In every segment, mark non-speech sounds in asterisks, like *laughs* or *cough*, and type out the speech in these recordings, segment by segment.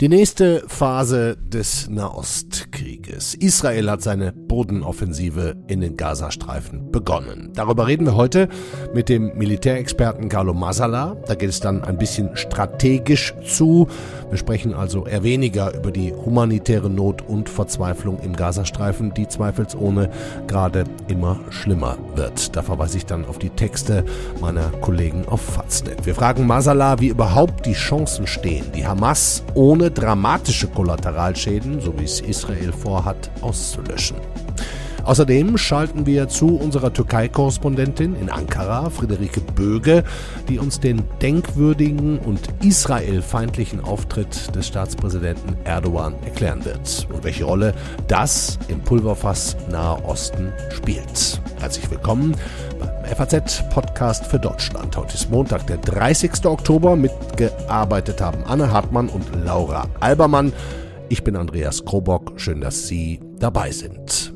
Die nächste Phase des Nahostkrieges. Israel hat seine Bodenoffensive in den Gazastreifen begonnen. Darüber reden wir heute mit dem Militärexperten Carlo Masala. Da geht es dann ein bisschen strategisch zu. Wir sprechen also eher weniger über die humanitäre Not und Verzweiflung im Gazastreifen, die zweifelsohne gerade immer schlimmer wird. Da verweise ich dann auf die Texte meiner Kollegen auf Faznet. Wir fragen Masala, wie überhaupt die Chancen stehen, die Hamas ohne dramatische Kollateralschäden, so wie es Israel vorhat, auszulöschen. Außerdem schalten wir zu unserer Türkei-Korrespondentin in Ankara, Friederike Böge, die uns den denkwürdigen und israelfeindlichen Auftritt des Staatspräsidenten Erdogan erklären wird und welche Rolle das im Pulverfass Nahe Osten spielt. Herzlich willkommen beim FAZ-Podcast für Deutschland. Heute ist Montag, der 30. Oktober. Mitgearbeitet haben Anne Hartmann und Laura Albermann. Ich bin Andreas Krobock. Schön, dass Sie dabei sind.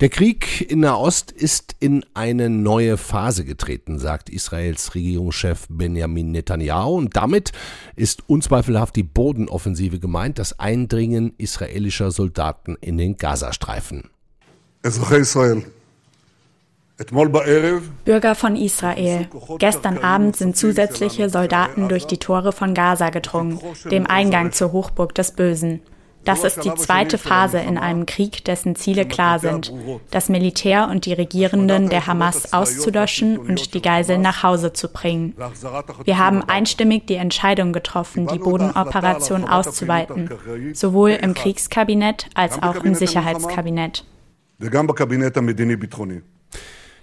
Der Krieg in Nahost ist in eine neue Phase getreten, sagt Israels Regierungschef Benjamin Netanyahu. Und damit ist unzweifelhaft die Bodenoffensive gemeint, das Eindringen israelischer Soldaten in den Gazastreifen. Bürger von Israel. Gestern Abend sind zusätzliche Soldaten durch die Tore von Gaza gedrungen, dem Eingang zur Hochburg des Bösen. Das ist die zweite Phase in einem Krieg, dessen Ziele klar sind, das Militär und die Regierenden der Hamas auszulöschen und die Geiseln nach Hause zu bringen. Wir haben einstimmig die Entscheidung getroffen, die Bodenoperation auszuweiten, sowohl im Kriegskabinett als auch im Sicherheitskabinett.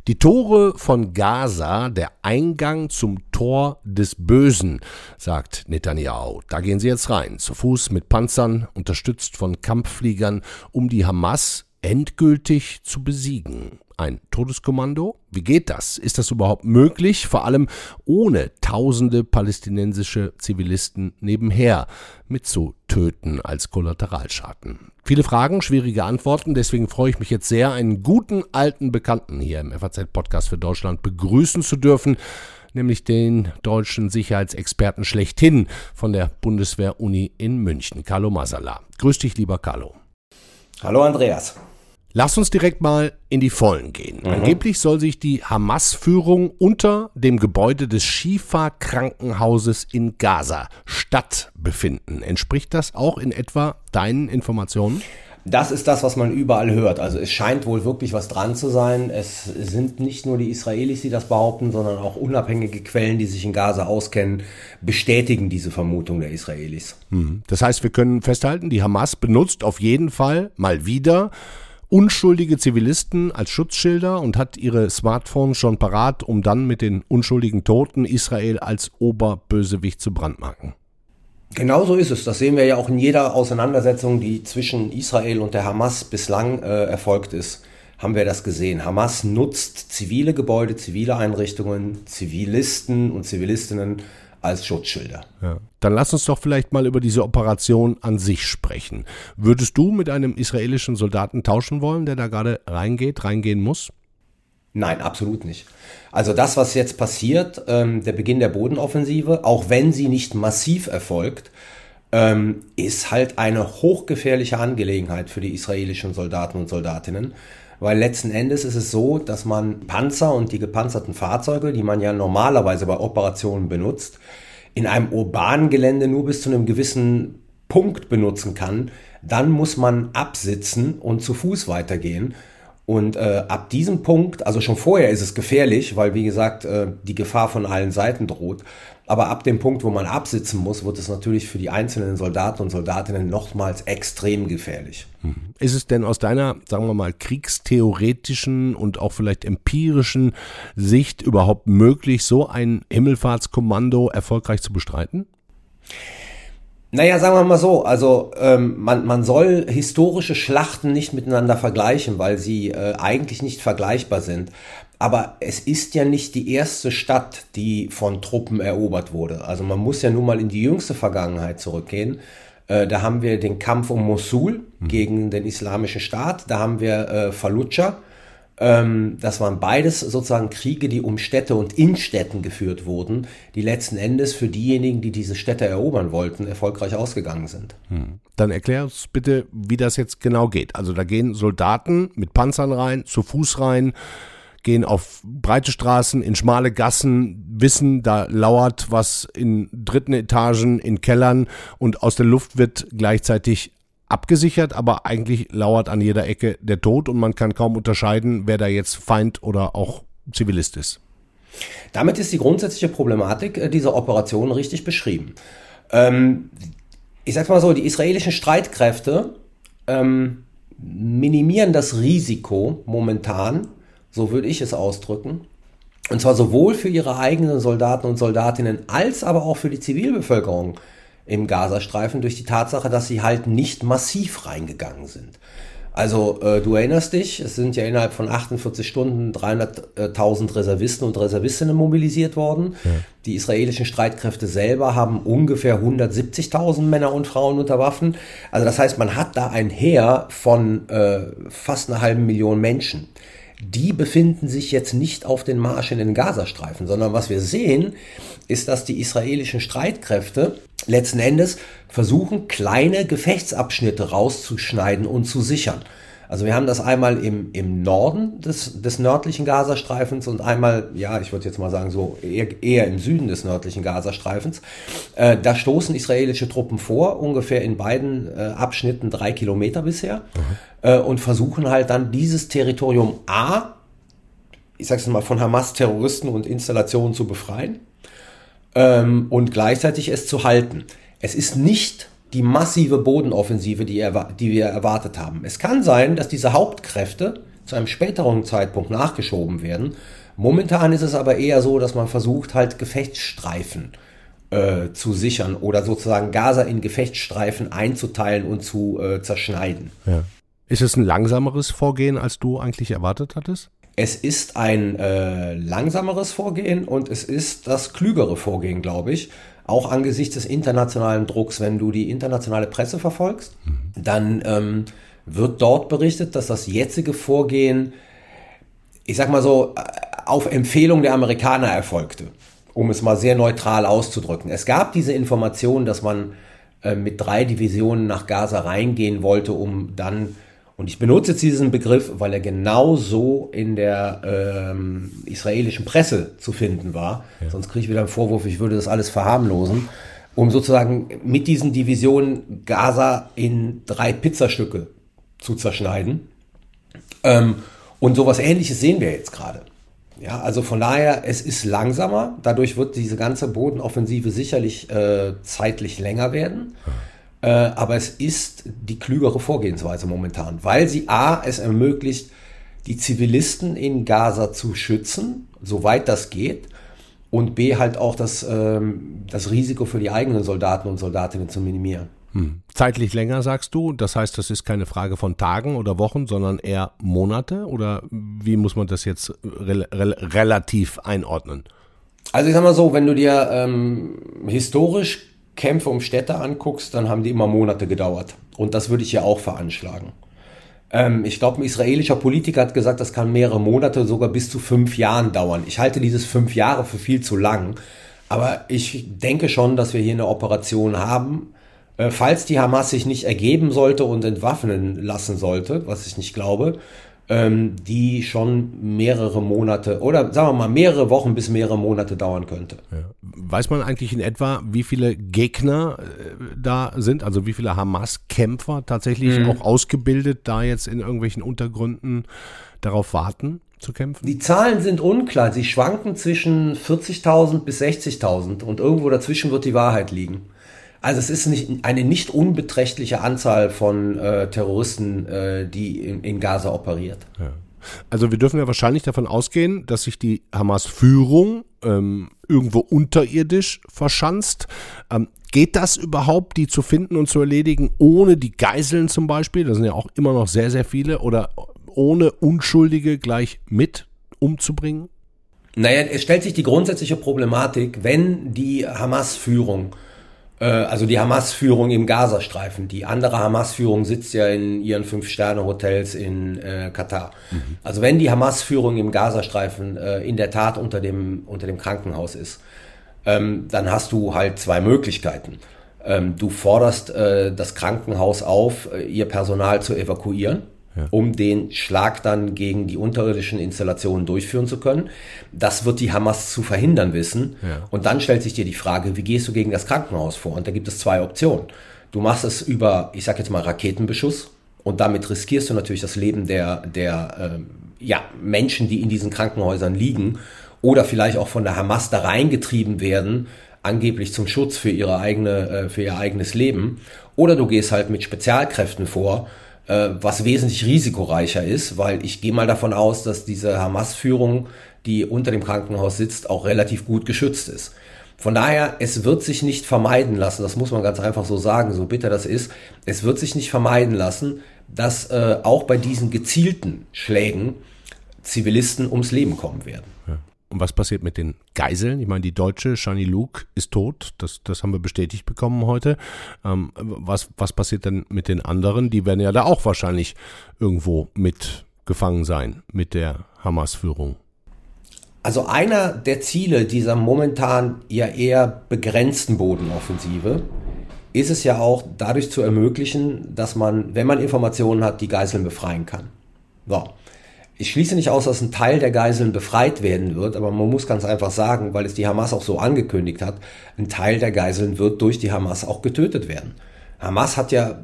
Die Tore von Gaza, der Eingang zum Tor des Bösen, sagt Netanyahu. Da gehen sie jetzt rein, zu Fuß mit Panzern, unterstützt von Kampffliegern, um die Hamas endgültig zu besiegen. Ein Todeskommando? Wie geht das? Ist das überhaupt möglich? Vor allem ohne tausende palästinensische Zivilisten nebenher mitzutöten als Kollateralschaden. Viele Fragen, schwierige Antworten. Deswegen freue ich mich jetzt sehr, einen guten alten Bekannten hier im FAZ-Podcast für Deutschland begrüßen zu dürfen nämlich den deutschen Sicherheitsexperten schlechthin von der Bundeswehr-Uni in München, Carlo Masala. Grüß dich, lieber Carlo. Hallo, Andreas. Lass uns direkt mal in die Vollen gehen. Mhm. Angeblich soll sich die Hamas-Führung unter dem Gebäude des Shifa-Krankenhauses in Gaza Stadt befinden. Entspricht das auch in etwa deinen Informationen? Das ist das, was man überall hört. Also es scheint wohl wirklich was dran zu sein. Es sind nicht nur die Israelis, die das behaupten, sondern auch unabhängige Quellen, die sich in Gaza auskennen, bestätigen diese Vermutung der Israelis. Mhm. Das heißt, wir können festhalten, die Hamas benutzt auf jeden Fall mal wieder unschuldige Zivilisten als Schutzschilder und hat ihre Smartphones schon parat, um dann mit den unschuldigen Toten Israel als Oberbösewicht zu brandmarken. Genau so ist es. Das sehen wir ja auch in jeder Auseinandersetzung, die zwischen Israel und der Hamas bislang äh, erfolgt ist, haben wir das gesehen. Hamas nutzt zivile Gebäude, zivile Einrichtungen, Zivilisten und Zivilistinnen als Schutzschilder. Ja. Dann lass uns doch vielleicht mal über diese Operation an sich sprechen. Würdest du mit einem israelischen Soldaten tauschen wollen, der da gerade reingeht, reingehen muss? Nein, absolut nicht. Also das, was jetzt passiert, ähm, der Beginn der Bodenoffensive, auch wenn sie nicht massiv erfolgt, ähm, ist halt eine hochgefährliche Angelegenheit für die israelischen Soldaten und Soldatinnen. Weil letzten Endes ist es so, dass man Panzer und die gepanzerten Fahrzeuge, die man ja normalerweise bei Operationen benutzt, in einem urbanen Gelände nur bis zu einem gewissen Punkt benutzen kann. Dann muss man absitzen und zu Fuß weitergehen. Und äh, ab diesem Punkt, also schon vorher ist es gefährlich, weil wie gesagt äh, die Gefahr von allen Seiten droht. Aber ab dem Punkt, wo man absitzen muss, wird es natürlich für die einzelnen Soldaten und Soldatinnen nochmals extrem gefährlich. Mhm. Ist es denn aus deiner, sagen wir mal, kriegstheoretischen und auch vielleicht empirischen Sicht überhaupt möglich, so ein Himmelfahrtskommando erfolgreich zu bestreiten? Naja, sagen wir mal so, also ähm, man, man soll historische Schlachten nicht miteinander vergleichen, weil sie äh, eigentlich nicht vergleichbar sind. Aber es ist ja nicht die erste Stadt, die von Truppen erobert wurde. Also man muss ja nun mal in die jüngste Vergangenheit zurückgehen. Äh, da haben wir den Kampf um Mosul mhm. gegen den Islamischen Staat. Da haben wir äh, Fallujah Ähm, das waren beides sozusagen Kriege, die um Städte und in Städten geführt wurden, die letzten Endes für diejenigen, die diese Städte erobern wollten, erfolgreich ausgegangen sind. Hm. Dann erklär uns bitte, wie das jetzt genau geht. Also da gehen Soldaten mit Panzern rein, zu Fuß rein, gehen auf breite Straßen, in schmale Gassen, wissen, da lauert was in dritten Etagen, in Kellern und aus der Luft wird gleichzeitig abgesichert, aber eigentlich lauert an jeder Ecke der Tod und man kann kaum unterscheiden, wer da jetzt Feind oder auch Zivilist ist. Damit ist die grundsätzliche Problematik äh, dieser Operation richtig beschrieben. Ähm, ich sag mal so, die israelischen Streitkräfte ähm, minimieren das Risiko momentan, so würde ich es ausdrücken, und zwar sowohl für ihre eigenen Soldaten und Soldatinnen als aber auch für die Zivilbevölkerung im Gazastreifen durch die Tatsache, dass sie halt nicht massiv reingegangen sind. Also äh, du erinnerst dich, es sind ja innerhalb von 48 Stunden 300.000 Reservisten und Reservistinnen mobilisiert worden. Ja. Die israelischen Streitkräfte selber haben ungefähr 170.000 Männer und Frauen unter Waffen. Also das heißt, man hat da ein Heer von äh, fast einer halben Million Menschen die befinden sich jetzt nicht auf den Marsch in den Gazastreifen, sondern was wir sehen, ist, dass die israelischen Streitkräfte letzten Endes versuchen, kleine Gefechtsabschnitte rauszuschneiden und zu sichern. Also wir haben das einmal im, im Norden des, des nördlichen Gazastreifens und einmal, ja, ich würde jetzt mal sagen, so eher, eher im Süden des nördlichen Gazastreifens. Äh, da stoßen israelische Truppen vor, ungefähr in beiden äh, Abschnitten drei Kilometer bisher, mhm. äh, und versuchen halt dann dieses Territorium A, ich sag's mal, von Hamas-Terroristen und Installationen zu befreien ähm, und gleichzeitig es zu halten. Es ist nicht die massive Bodenoffensive, die, die wir erwartet haben. Es kann sein, dass diese Hauptkräfte zu einem späteren Zeitpunkt nachgeschoben werden. Momentan ist es aber eher so, dass man versucht, halt Gefechtsstreifen äh, zu sichern oder sozusagen Gaza in Gefechtsstreifen einzuteilen und zu äh, zerschneiden. Ja. Ist es ein langsameres Vorgehen, als du eigentlich erwartet hattest? Es ist ein äh, langsameres Vorgehen und es ist das klügere Vorgehen, glaube ich auch angesichts des internationalen Drucks, wenn du die internationale Presse verfolgst, mhm. dann ähm, wird dort berichtet, dass das jetzige Vorgehen, ich sag mal so, äh, auf Empfehlung der Amerikaner erfolgte, um es mal sehr neutral auszudrücken. Es gab diese Information, dass man äh, mit drei Divisionen nach Gaza reingehen wollte, um dann und ich benutze jetzt diesen Begriff, weil er genau so in der ähm, israelischen Presse zu finden war. Ja. Sonst kriege ich wieder einen Vorwurf, ich würde das alles verharmlosen. Um sozusagen mit diesen Divisionen Gaza in drei Pizzastücke zu zerschneiden. Ähm, und sowas ähnliches sehen wir jetzt gerade. Ja, also von daher, es ist langsamer. Dadurch wird diese ganze Bodenoffensive sicherlich äh, zeitlich länger werden. Ja. Äh, aber es ist die klügere Vorgehensweise momentan, weil sie A, es ermöglicht, die Zivilisten in Gaza zu schützen, soweit das geht, und B, halt auch das, ähm, das Risiko für die eigenen Soldaten und Soldatinnen zu minimieren. Hm. Zeitlich länger sagst du, das heißt, das ist keine Frage von Tagen oder Wochen, sondern eher Monate? Oder wie muss man das jetzt re re relativ einordnen? Also ich sag mal so, wenn du dir ähm, historisch Kämpfe um Städte anguckst, dann haben die immer Monate gedauert. Und das würde ich ja auch veranschlagen. Ähm, ich glaube, ein israelischer Politiker hat gesagt, das kann mehrere Monate, sogar bis zu fünf Jahren dauern. Ich halte dieses fünf Jahre für viel zu lang. Aber ich denke schon, dass wir hier eine Operation haben. Äh, falls die Hamas sich nicht ergeben sollte und entwaffnen lassen sollte, was ich nicht glaube, ähm, die schon mehrere Monate oder sagen wir mal mehrere Wochen bis mehrere Monate dauern könnte. Ja. Weiß man eigentlich in etwa, wie viele Gegner äh, da sind, also wie viele Hamas-Kämpfer tatsächlich mhm. auch ausgebildet da jetzt in irgendwelchen Untergründen darauf warten? zu kämpfen? Die Zahlen sind unklar. Sie schwanken zwischen 40.000 bis 60.000 und irgendwo dazwischen wird die Wahrheit liegen. Also es ist nicht, eine nicht unbeträchtliche Anzahl von äh, Terroristen, äh, die in, in, Gaza operiert. Ja. Also wir dürfen ja wahrscheinlich davon ausgehen, dass sich die Hamas-Führung ähm, irgendwo unterirdisch verschanzt. Ähm, geht das überhaupt, die zu finden und zu erledigen, ohne die Geiseln zum Beispiel? Das sind ja auch immer noch sehr, sehr viele. Oder ohne Unschuldige gleich mit umzubringen? Naja, es stellt sich die grundsätzliche Problematik, wenn die Hamas-Führung Äh, also die Hamas-Führung im Gazastreifen. Die andere Hamas-Führung sitzt ja in ihren Fünf-Sterne-Hotels in äh, Katar. Mhm. Also wenn die Hamas-Führung im Gazastreifen äh, in der Tat unter dem, unter dem Krankenhaus ist, ähm, dann hast du halt zwei Möglichkeiten. Ähm, du forderst äh, das Krankenhaus auf, äh, ihr Personal zu evakuieren ja. um den Schlag dann gegen die unterirdischen Installationen durchführen zu können. Das wird die Hamas zu verhindern wissen. Ja. Und dann stellt sich dir die Frage, wie gehst du gegen das Krankenhaus vor? Und da gibt es zwei Optionen. Du machst es über, ich sag jetzt mal, Raketenbeschuss und damit riskierst du natürlich das Leben der, der ähm, ja, Menschen, die in diesen Krankenhäusern liegen oder vielleicht auch von der Hamas da reingetrieben werden, angeblich zum Schutz für ihre eigene, äh, für ihr eigenes Leben. Oder du gehst halt mit Spezialkräften vor, äh, was wesentlich risikoreicher ist, weil ich gehe mal davon aus, dass diese Hamas-Führung, die unter dem Krankenhaus sitzt, auch relativ gut geschützt ist. Von daher, es wird sich nicht vermeiden lassen, das muss man ganz einfach so sagen, so bitter das ist, es wird sich nicht vermeiden lassen, dass äh, auch bei diesen gezielten Schlägen Zivilisten ums Leben kommen werden. Und was passiert mit den Geiseln? Ich meine, die deutsche Shani Luke ist tot. Das, das haben wir bestätigt bekommen heute. Ähm, was, was passiert denn mit den anderen? Die werden ja da auch wahrscheinlich irgendwo mit gefangen sein mit der Hamas-Führung. Also einer der Ziele dieser momentan ja eher begrenzten Bodenoffensive ist es ja auch dadurch zu ermöglichen, dass man, wenn man Informationen hat, die Geiseln befreien kann. So. Ich schließe nicht aus, dass ein Teil der Geiseln befreit werden wird, aber man muss ganz einfach sagen, weil es die Hamas auch so angekündigt hat, ein Teil der Geiseln wird durch die Hamas auch getötet werden. Hamas hat ja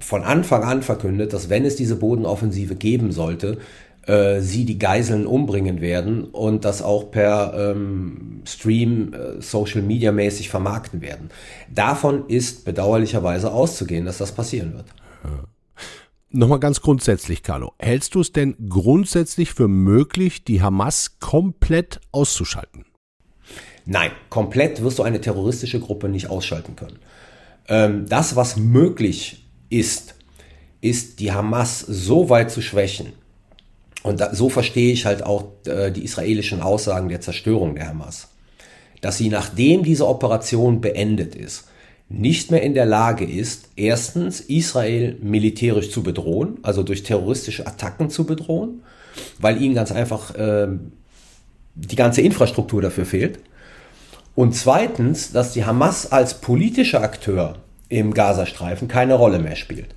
von Anfang an verkündet, dass wenn es diese Bodenoffensive geben sollte, äh, sie die Geiseln umbringen werden und das auch per ähm, Stream äh, Social Media mäßig vermarkten werden. Davon ist bedauerlicherweise auszugehen, dass das passieren wird. Ja. Nochmal ganz grundsätzlich, Carlo. Hältst du es denn grundsätzlich für möglich, die Hamas komplett auszuschalten? Nein, komplett wirst du eine terroristische Gruppe nicht ausschalten können. Ähm, das, was möglich ist, ist die Hamas so weit zu schwächen. Und so verstehe ich halt auch äh, die israelischen Aussagen der Zerstörung der Hamas. Dass sie, nachdem diese Operation beendet ist, nicht mehr in der Lage ist, erstens Israel militärisch zu bedrohen, also durch terroristische Attacken zu bedrohen, weil ihnen ganz einfach äh, die ganze Infrastruktur dafür fehlt. Und zweitens, dass die Hamas als politischer Akteur im Gazastreifen keine Rolle mehr spielt.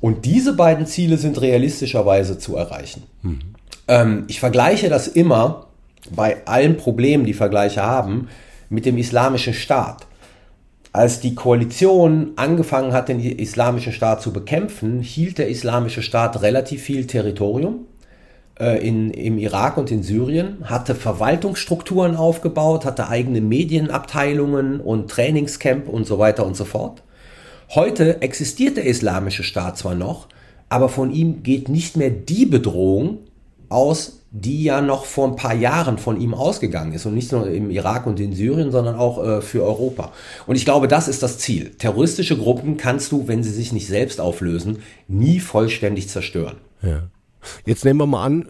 Und diese beiden Ziele sind realistischerweise zu erreichen. Mhm. Ähm, ich vergleiche das immer bei allen Problemen, die Vergleiche haben, mit dem islamischen Staat. Als die Koalition angefangen hat, den islamischen Staat zu bekämpfen, hielt der islamische Staat relativ viel Territorium äh, in, im Irak und in Syrien, hatte Verwaltungsstrukturen aufgebaut, hatte eigene Medienabteilungen und Trainingscamp und so weiter und so fort. Heute existiert der islamische Staat zwar noch, aber von ihm geht nicht mehr die Bedrohung aus, die ja noch vor ein paar Jahren von ihm ausgegangen ist und nicht nur im Irak und in Syrien, sondern auch äh, für Europa. Und ich glaube, das ist das Ziel. Terroristische Gruppen kannst du, wenn sie sich nicht selbst auflösen, nie vollständig zerstören. Ja. Jetzt nehmen wir mal an,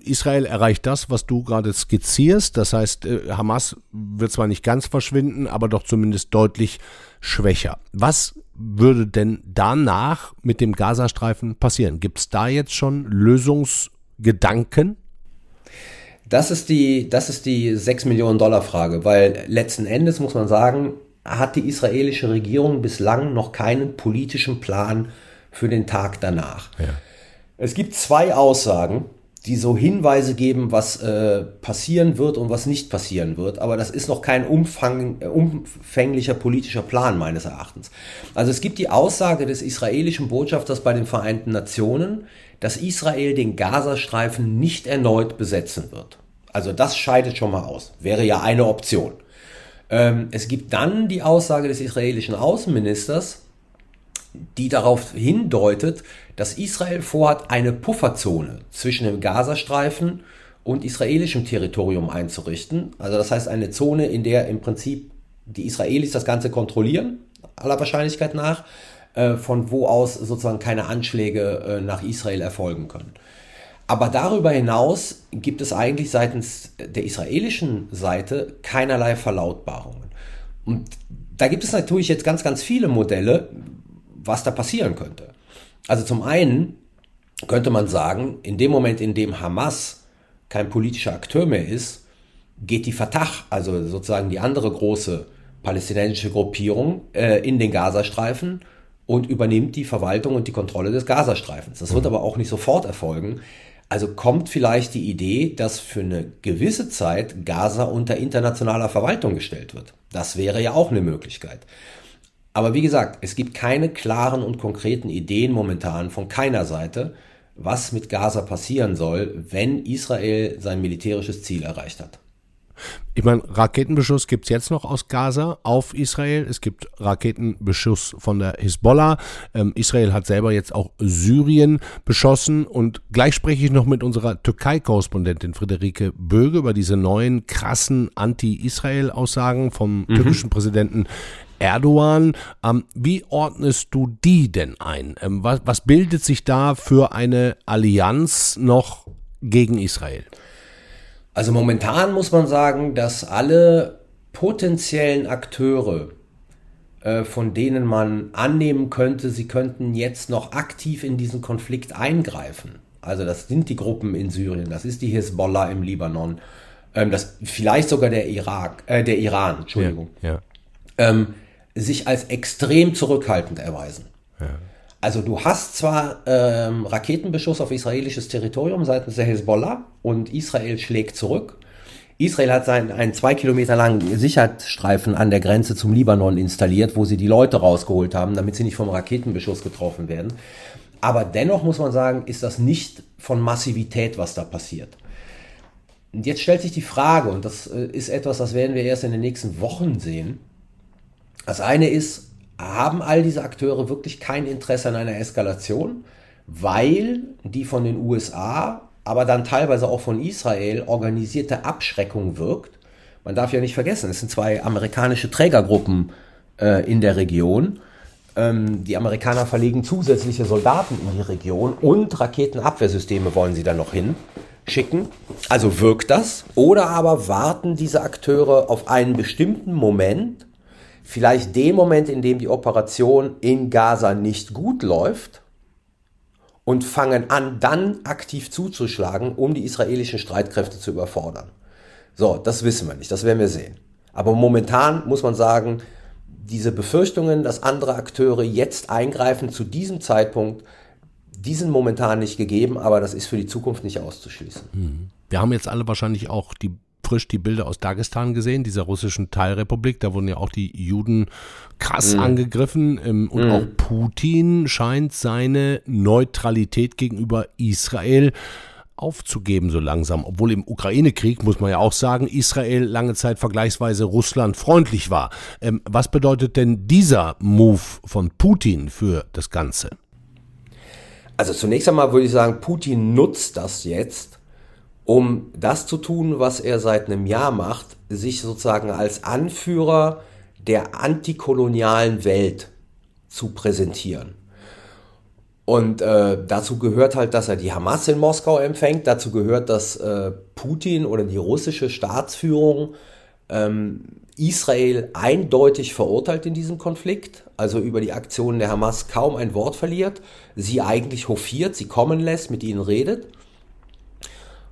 Israel erreicht das, was du gerade skizzierst. Das heißt, äh, Hamas wird zwar nicht ganz verschwinden, aber doch zumindest deutlich schwächer. Was würde denn danach mit dem Gazastreifen passieren? Gibt es da jetzt schon Lösungsgedanken? Das ist die, das ist die 6 Millionen Dollar Frage, weil letzten Endes muss man sagen, hat die israelische Regierung bislang noch keinen politischen Plan für den Tag danach. Ja. Es gibt zwei Aussagen, die so Hinweise geben, was äh, passieren wird und was nicht passieren wird. Aber das ist noch kein umfang, äh, umfänglicher politischer Plan meines Erachtens. Also es gibt die Aussage des israelischen Botschafters bei den Vereinten Nationen, dass Israel den Gazastreifen nicht erneut besetzen wird. Also das scheidet schon mal aus. Wäre ja eine Option. Ähm, es gibt dann die Aussage des israelischen Außenministers, die darauf hindeutet, dass Israel vorhat, eine Pufferzone zwischen dem Gazastreifen und israelischem Territorium einzurichten. Also das heißt eine Zone, in der im Prinzip die Israelis das Ganze kontrollieren, aller Wahrscheinlichkeit nach, von wo aus sozusagen keine Anschläge äh, nach Israel erfolgen können. Aber darüber hinaus gibt es eigentlich seitens der israelischen Seite keinerlei Verlautbarungen. Und da gibt es natürlich jetzt ganz, ganz viele Modelle, was da passieren könnte. Also zum einen könnte man sagen, in dem Moment, in dem Hamas kein politischer Akteur mehr ist, geht die Fatah, also sozusagen die andere große palästinensische Gruppierung, äh, in den Gazastreifen und übernimmt die Verwaltung und die Kontrolle des Gazastreifens. Das wird mhm. aber auch nicht sofort erfolgen. Also kommt vielleicht die Idee, dass für eine gewisse Zeit Gaza unter internationaler Verwaltung gestellt wird. Das wäre ja auch eine Möglichkeit. Aber wie gesagt, es gibt keine klaren und konkreten Ideen momentan von keiner Seite, was mit Gaza passieren soll, wenn Israel sein militärisches Ziel erreicht hat. Ich meine, Raketenbeschuss gibt es jetzt noch aus Gaza auf Israel. Es gibt Raketenbeschuss von der Hisbollah. Ähm, Israel hat selber jetzt auch Syrien beschossen. Und gleich spreche ich noch mit unserer Türkei-Korrespondentin Friederike Böge über diese neuen krassen Anti-Israel-Aussagen vom mhm. türkischen Präsidenten Erdogan. Ähm, wie ordnest du die denn ein? Ähm, was, was bildet sich da für eine Allianz noch gegen Israel? Also momentan muss man sagen, dass alle potenziellen Akteure, äh, von denen man annehmen könnte, sie könnten jetzt noch aktiv in diesen Konflikt eingreifen. Also das sind die Gruppen in Syrien, das ist die Hisbollah im Libanon, ähm, das vielleicht sogar der Irak, äh, der Iran, Entschuldigung, ja, ja. Ähm, sich als extrem zurückhaltend erweisen. Ja. Also du hast zwar ähm, Raketenbeschuss auf israelisches Territorium seitens der Hezbollah und Israel schlägt zurück. Israel hat seinen, einen zwei Kilometer langen Sicherheitsstreifen an der Grenze zum Libanon installiert, wo sie die Leute rausgeholt haben, damit sie nicht vom Raketenbeschuss getroffen werden. Aber dennoch muss man sagen, ist das nicht von Massivität, was da passiert. Und jetzt stellt sich die Frage, und das äh, ist etwas, das werden wir erst in den nächsten Wochen sehen. Das eine ist, haben all diese Akteure wirklich kein Interesse an einer Eskalation, weil die von den USA, aber dann teilweise auch von Israel organisierte Abschreckung wirkt. Man darf ja nicht vergessen, es sind zwei amerikanische Trägergruppen äh, in der Region. Ähm, die Amerikaner verlegen zusätzliche Soldaten in die Region und Raketenabwehrsysteme wollen sie dann noch hin schicken. Also wirkt das. Oder aber warten diese Akteure auf einen bestimmten Moment, vielleicht den Moment, in dem die Operation in Gaza nicht gut läuft und fangen an, dann aktiv zuzuschlagen, um die israelischen Streitkräfte zu überfordern. So, das wissen wir nicht, das werden wir sehen. Aber momentan muss man sagen, diese Befürchtungen, dass andere Akteure jetzt eingreifen zu diesem Zeitpunkt, die sind momentan nicht gegeben, aber das ist für die Zukunft nicht auszuschließen. Mhm. Wir haben jetzt alle wahrscheinlich auch die frisch die Bilder aus Dagestan gesehen, dieser russischen Teilrepublik. Da wurden ja auch die Juden krass mhm. angegriffen. Ähm, und mhm. auch Putin scheint seine Neutralität gegenüber Israel aufzugeben so langsam. Obwohl im Ukraine-Krieg, muss man ja auch sagen, Israel lange Zeit vergleichsweise Russland freundlich war. Ähm, was bedeutet denn dieser Move von Putin für das Ganze? Also zunächst einmal würde ich sagen, Putin nutzt das jetzt, um das zu tun, was er seit einem Jahr macht, sich sozusagen als Anführer der antikolonialen Welt zu präsentieren. Und äh, dazu gehört halt, dass er die Hamas in Moskau empfängt. Dazu gehört, dass äh, Putin oder die russische Staatsführung ähm, Israel eindeutig verurteilt in diesem Konflikt, also über die Aktionen der Hamas kaum ein Wort verliert, sie eigentlich hofiert, sie kommen lässt, mit ihnen redet.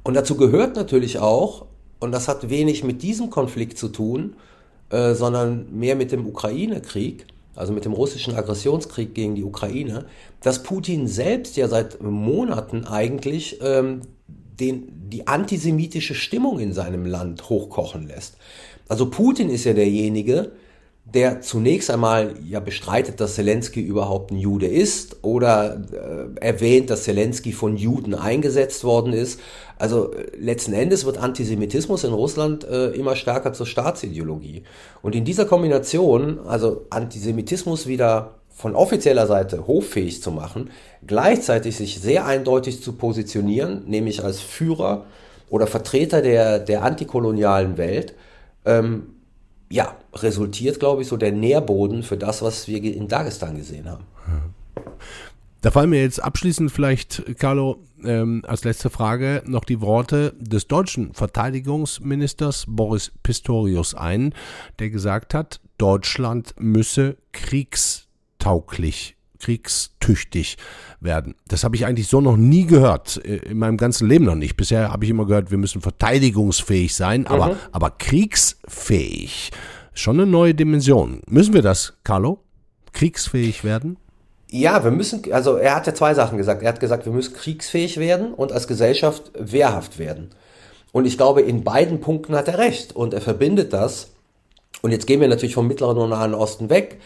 Und dazu gehört natürlich auch, und das hat wenig mit diesem Konflikt zu tun, äh, sondern mehr mit dem Ukraine-Krieg, also mit dem russischen Aggressionskrieg gegen die Ukraine, dass Putin selbst ja seit Monaten eigentlich ähm, den, die antisemitische Stimmung in seinem Land hochkochen lässt. Also Putin ist ja derjenige, der zunächst einmal ja bestreitet, dass Zelensky überhaupt ein Jude ist oder äh, erwähnt, dass Zelensky von Juden eingesetzt worden ist. Also äh, letzten Endes wird Antisemitismus in Russland äh, immer stärker zur Staatsideologie. Und in dieser Kombination, also Antisemitismus wieder von offizieller Seite hoffähig zu machen, gleichzeitig sich sehr eindeutig zu positionieren, nämlich als Führer oder Vertreter der, der antikolonialen Welt, ähm, ja, resultiert, glaube ich, so der Nährboden für das, was wir in Dagestan gesehen haben. Da fallen mir jetzt abschließend vielleicht, Carlo, ähm, als letzte Frage noch die Worte des deutschen Verteidigungsministers Boris Pistorius ein, der gesagt hat, Deutschland müsse kriegstauglich, kriegstüchtig werden. Das habe ich eigentlich so noch nie gehört, äh, in meinem ganzen Leben noch nicht. Bisher habe ich immer gehört, wir müssen verteidigungsfähig sein, aber, mhm. aber kriegsfähig. Schon eine neue Dimension. Müssen wir das, Carlo? Kriegsfähig werden? Ja, wir müssen, also er hat ja zwei Sachen gesagt. Er hat gesagt, wir müssen kriegsfähig werden und als Gesellschaft wehrhaft werden. Und ich glaube, in beiden Punkten hat er recht. Und er verbindet das. Und jetzt gehen wir natürlich vom Mittleren und Nahen Osten weg.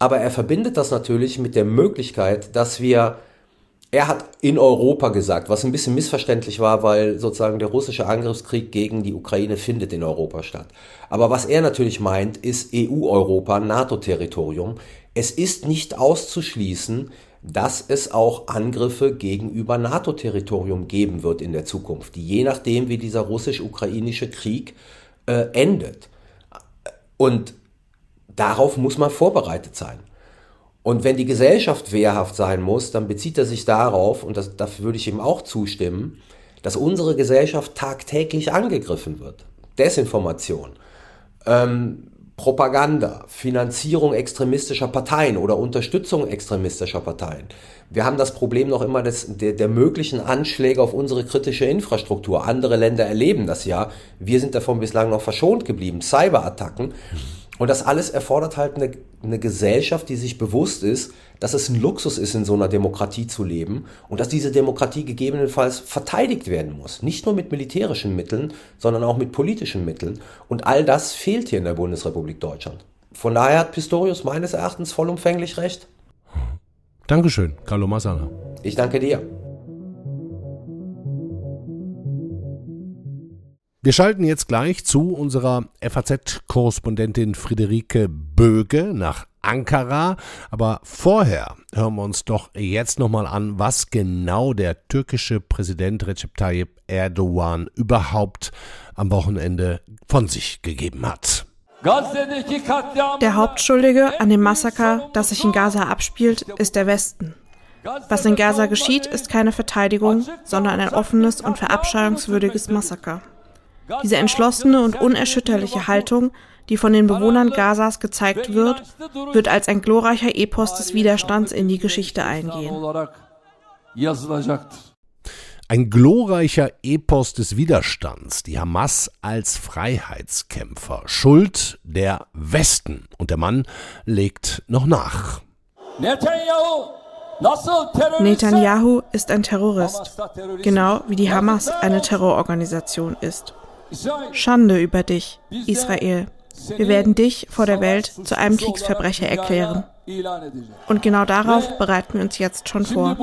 Aber er verbindet das natürlich mit der Möglichkeit, dass wir, er hat in Europa gesagt, was ein bisschen missverständlich war, weil sozusagen der russische Angriffskrieg gegen die Ukraine findet in Europa statt. Aber was er natürlich meint, ist EU-Europa, NATO-Territorium. Es ist nicht auszuschließen, dass es auch Angriffe gegenüber NATO-Territorium geben wird in der Zukunft, je nachdem, wie dieser russisch-ukrainische Krieg äh, endet. Und darauf muss man vorbereitet sein. Und wenn die Gesellschaft wehrhaft sein muss, dann bezieht er sich darauf, und das, dafür würde ich ihm auch zustimmen, dass unsere Gesellschaft tagtäglich angegriffen wird. Desinformation, ähm, Propaganda, Finanzierung extremistischer Parteien oder Unterstützung extremistischer Parteien. Wir haben das Problem noch immer des, der, der möglichen Anschläge auf unsere kritische Infrastruktur. Andere Länder erleben das ja. Wir sind davon bislang noch verschont geblieben. Cyberattacken. Und das alles erfordert halt eine, eine Gesellschaft, die sich bewusst ist, dass es ein Luxus ist, in so einer Demokratie zu leben und dass diese Demokratie gegebenenfalls verteidigt werden muss. Nicht nur mit militärischen Mitteln, sondern auch mit politischen Mitteln. Und all das fehlt hier in der Bundesrepublik Deutschland. Von daher hat Pistorius meines Erachtens vollumfänglich recht. Dankeschön, Carlo Massala. Ich danke dir. Wir schalten jetzt gleich zu unserer FAZ-Korrespondentin Friederike Böge nach Ankara. Aber vorher hören wir uns doch jetzt nochmal an, was genau der türkische Präsident Recep Tayyip Erdogan überhaupt am Wochenende von sich gegeben hat. Der Hauptschuldige an dem Massaker, das sich in Gaza abspielt, ist der Westen. Was in Gaza geschieht, ist keine Verteidigung, sondern ein offenes und verabscheuungswürdiges Massaker. Diese entschlossene und unerschütterliche Haltung, die von den Bewohnern Gazas gezeigt wird, wird als ein glorreicher Epos des Widerstands in die Geschichte eingehen. Ein glorreicher Epos des Widerstands, die Hamas als Freiheitskämpfer. Schuld der Westen. Und der Mann legt noch nach. Netanyahu ist ein Terrorist, genau wie die Hamas eine Terrororganisation ist. Schande über dich, Israel. Wir werden dich vor der Welt zu einem Kriegsverbrecher erklären. Und genau darauf bereiten wir uns jetzt schon vor.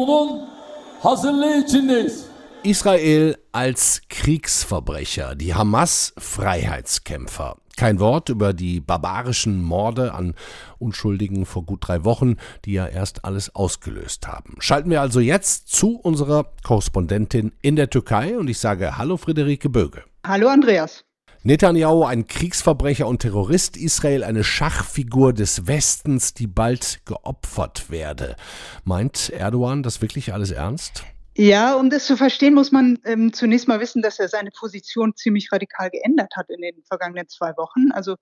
Israel als Kriegsverbrecher, die Hamas Freiheitskämpfer. Kein Wort über die barbarischen Morde an Unschuldigen vor gut drei Wochen, die ja erst alles ausgelöst haben. Schalten wir also jetzt zu unserer Korrespondentin in der Türkei und ich sage Hallo Friederike Böge. Hallo Andreas. Netanyahu ein Kriegsverbrecher und Terrorist, Israel eine Schachfigur des Westens, die bald geopfert werde. Meint Erdogan das wirklich alles ernst? Ja, um das zu verstehen, muss man ähm, zunächst mal wissen, dass er seine Position ziemlich radikal geändert hat in den vergangenen zwei Wochen. Also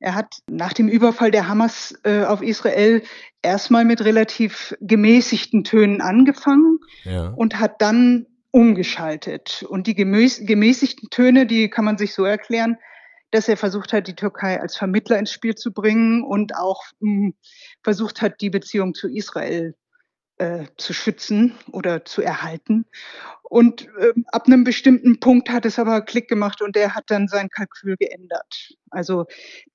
er hat nach dem Überfall der Hamas äh, auf Israel erstmal mit relativ gemäßigten Tönen angefangen ja. und hat dann umgeschaltet. Und die gemäßigten Töne, die kann man sich so erklären, dass er versucht hat, die Türkei als Vermittler ins Spiel zu bringen und auch mh, hm, versucht hat, die Beziehung zu Israel äh, zu schützen oder zu erhalten. Und äh, ab einem bestimmten Punkt hat es aber Klick gemacht und der hat dann sein Kalkül geändert. Also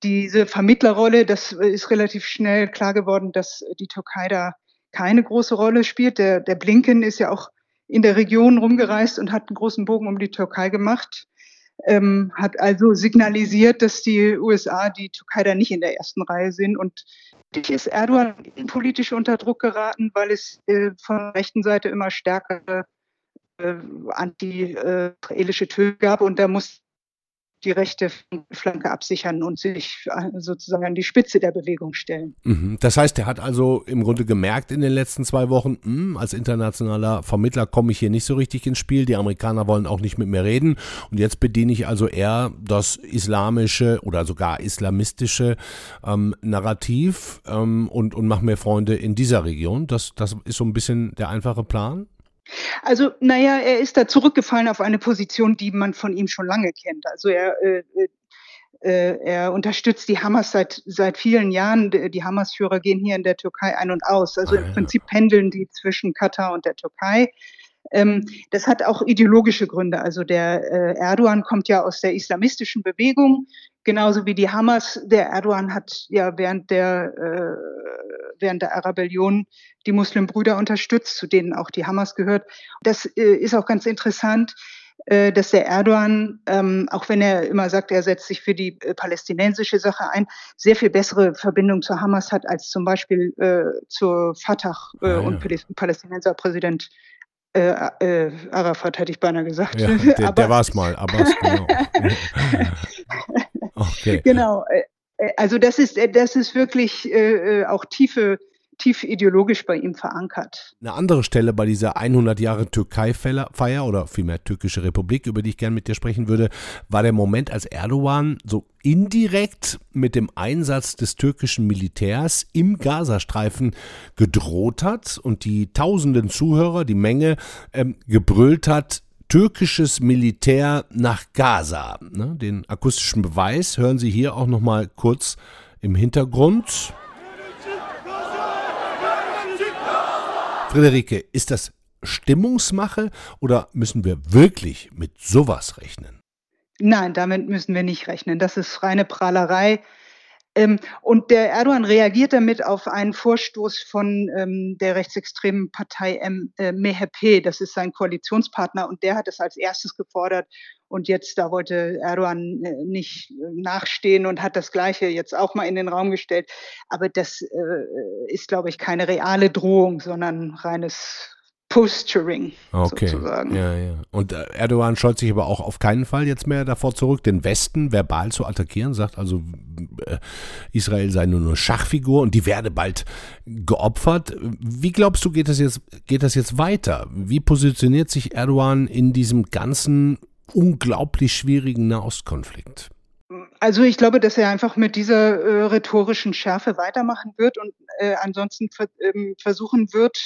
diese Vermittlerrolle, das ist relativ schnell klar geworden, dass die Türkei da keine große Rolle spielt. Der, der Blinken ist ja auch in der Region rumgereist und hat einen großen Bogen um die Türkei gemacht. Ähm, hat also signalisiert, dass die USA die Türkei da nicht in der ersten Reihe sind. Und ist Erdogan politisch unter Druck geraten, weil es äh, von der rechten Seite immer stärkere äh, anti-israelische Töne gab. Und da muss die rechte Flanke absichern und sich äh, sozusagen an die Spitze der Bewegung stellen. Mhm. Das heißt, er hat also im Grunde gemerkt in den letzten zwei Wochen, mh, hm, als internationaler Vermittler komme ich hier nicht so richtig ins Spiel, die Amerikaner wollen auch nicht mit mir reden und jetzt bediene ich also eher das islamische oder sogar islamistische ähm, Narrativ ähm, und, und mache mir Freunde in dieser Region. Das, das ist so ein bisschen der einfache Plan? Also, naja, er ist da zurückgefallen auf eine Position, die man von ihm schon lange kennt. Also er, äh, äh, er unterstützt die Hamas seit, seit vielen Jahren. Die Hamas-Führer gehen hier in der Türkei ein und aus. Also ah, im Prinzip pendeln die zwischen Katar und der Türkei. Ähm, das hat auch ideologische Gründe. Also der äh, Erdogan kommt ja aus der islamistischen Bewegung, genauso wie die Hamas. Der Erdogan hat ja während der, äh, während der Arabellion die Muslimbrüder unterstützt, zu denen auch die Hamas gehört. Das äh, ist auch ganz interessant äh, dass der Erdogan, ähm, auch wenn er immer sagt, er setzt sich für die äh, palästinensische Sache ein, sehr viel bessere Verbindung zur Hamas hat als zum Beispiel äh, zur Fatah äh, ah, ja. und Palästinenser Präsident äh, äh, Arafat hätte ich beinahe gesagt. Ja, der, der war es mal, Abbas, genau. *laughs* *laughs* okay. Genau. Äh, äh, also das ist, das ist wirklich äh, auch tiefe tief ideologisch bei ihm verankert. Eine andere Stelle bei dieser 100 Jahre Türkei-Feier oder vielmehr Türkische Republik, über die ich gerne mit dir sprechen würde, war der Moment, als Erdogan so indirekt mit dem Einsatz des türkischen Militärs im Gazastreifen gedroht hat und die tausenden Zuhörer, die Menge, ähm, gebrüllt hat, türkisches Militär nach Gaza. Ne, den akustischen Beweis hören Sie hier auch noch mal kurz im Hintergrund. Friederike, ist das Stimmungsmache oder müssen wir wirklich mit sowas rechnen? Nein, damit müssen wir nicht rechnen. Das ist reine Prahlerei. Ähm, und der Erdogan reagiert damit auf einen Vorstoß von ähm, der rechtsextremen Partei äh, MHP. Das ist sein Koalitionspartner und der hat es als erstes gefordert. Und jetzt, da wollte Erdogan äh, nicht nachstehen und hat das Gleiche jetzt auch mal in den Raum gestellt. Aber das äh, ist, glaube ich, keine reale Drohung, sondern reines Posturing okay. sozusagen. Ja, ja. Und äh, Erdogan scheut sich aber auch auf keinen Fall jetzt mehr davor zurück, den Westen verbal zu attackieren, sagt also, äh, Israel sei nur eine Schachfigur und die werde bald geopfert. Wie glaubst du, geht das jetzt, geht das jetzt weiter? Wie positioniert sich Erdogan in diesem ganzen unglaublich schwierigen Nahostkonflikt? Also ich glaube, dass er einfach mit dieser äh, rhetorischen Schärfe weitermachen wird und äh, ansonsten ver ähm, versuchen wird,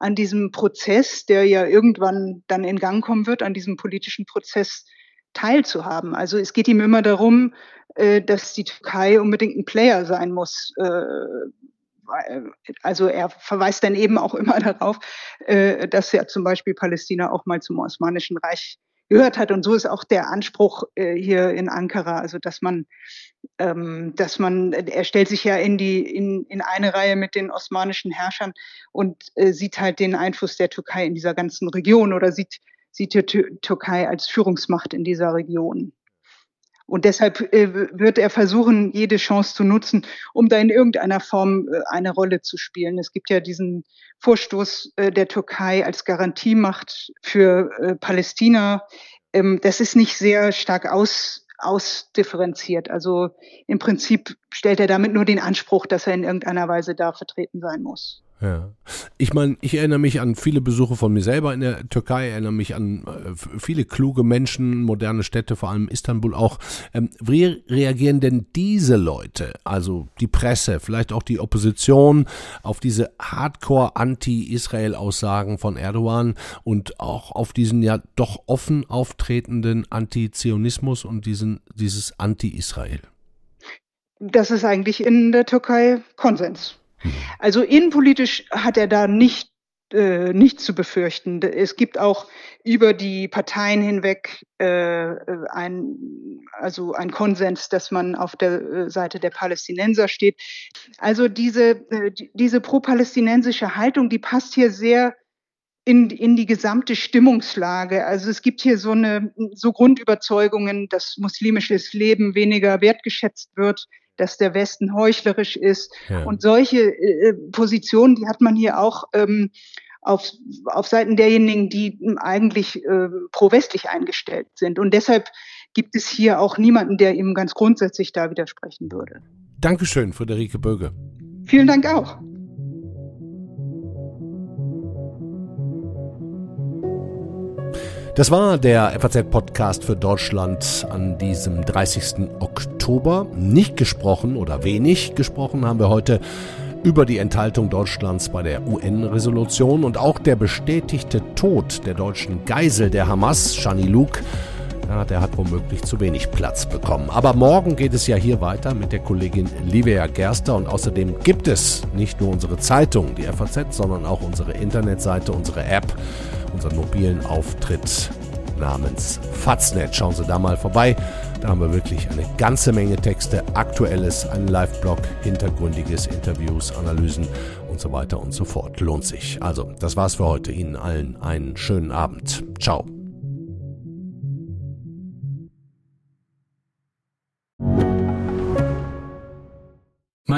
an diesem Prozess, der ja irgendwann dann in Gang kommen wird, an diesem politischen Prozess teilzuhaben. Also es geht ihm immer darum, äh, dass die Türkei unbedingt ein Player sein muss. Äh, also er verweist dann eben auch immer *laughs* darauf, äh, dass ja zum Beispiel Palästina auch mal zum Osmanischen Reich gehört hat. Und so ist auch der Anspruch äh, hier in Ankara, also dass man, ähm, dass man, er stellt sich ja in die in, in eine Reihe mit den osmanischen Herrschern und äh, sieht halt den Einfluss der Türkei in dieser ganzen Region oder sieht sieht die Türkei als Führungsmacht in dieser Region. Und deshalb äh, wird er versuchen, jede Chance zu nutzen, um da in irgendeiner Form äh, eine Rolle zu spielen. Es gibt ja diesen Vorstoß äh, der Türkei als Garantiemacht für äh, Palästina. Ähm, das ist nicht sehr stark aus, ausdifferenziert. Also im Prinzip stellt er damit nur den Anspruch, dass er in irgendeiner Weise da vertreten sein muss. Ja. Ich meine, ich erinnere mich an viele Besuche von mir selber in der Türkei, erinnere mich an äh, viele kluge Menschen, moderne Städte, vor allem Istanbul auch. Ähm, wie reagieren denn diese Leute, also die Presse, vielleicht auch die Opposition, auf diese Hardcore-Anti-Israel-Aussagen von Erdogan und auch auf diesen ja doch offen auftretenden Antizionismus und diesen, dieses Anti-Israel? Das ist eigentlich in der Türkei Konsens. Also innenpolitisch hat er da nicht äh, nichts zu befürchten. Es gibt auch über die Parteien hinweg äh, ein, also ein Konsens, dass man auf der äh, Seite der Palästinenser steht. Also diese, äh, diese pro-palästinensische Haltung, die passt hier sehr in, in die gesamte Stimmungslage. Also es gibt hier so eine so Grundüberzeugungen, dass muslimisches Leben weniger wertgeschätzt wird, dass der Westen heuchlerisch ist. Ja. Und solche äh, Positionen, die hat man hier auch ähm, auf, auf Seiten derjenigen, die eigentlich äh, pro-westlich eingestellt sind. Und deshalb gibt es hier auch niemanden, der ihm ganz grundsätzlich da widersprechen würde. Dankeschön, Friederike Böge. Vielen Dank auch. Das war der FAZ-Podcast für Deutschland an diesem 30. Oktober. Nicht gesprochen oder wenig gesprochen haben wir heute über die Enthaltung Deutschlands bei der UN-Resolution und auch der bestätigte Tod der deutschen Geisel der Hamas, Shani Luke, ja, der hat womöglich zu wenig Platz bekommen. Aber morgen geht es ja hier weiter mit der Kollegin Livia Gerster und außerdem gibt es nicht nur unsere Zeitung, die FAZ, sondern auch unsere Internetseite, unsere App, unseren mobilen Auftritt namens Faznet. Schauen Sie da mal vorbei. Da haben wir wirklich eine ganze Menge Texte, aktuelles, einen Live-Blog, hintergründiges, Interviews, Analysen und so weiter und so fort. Lohnt sich. Also, das war's für heute. Ihnen allen einen schönen Abend. Ciao.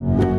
you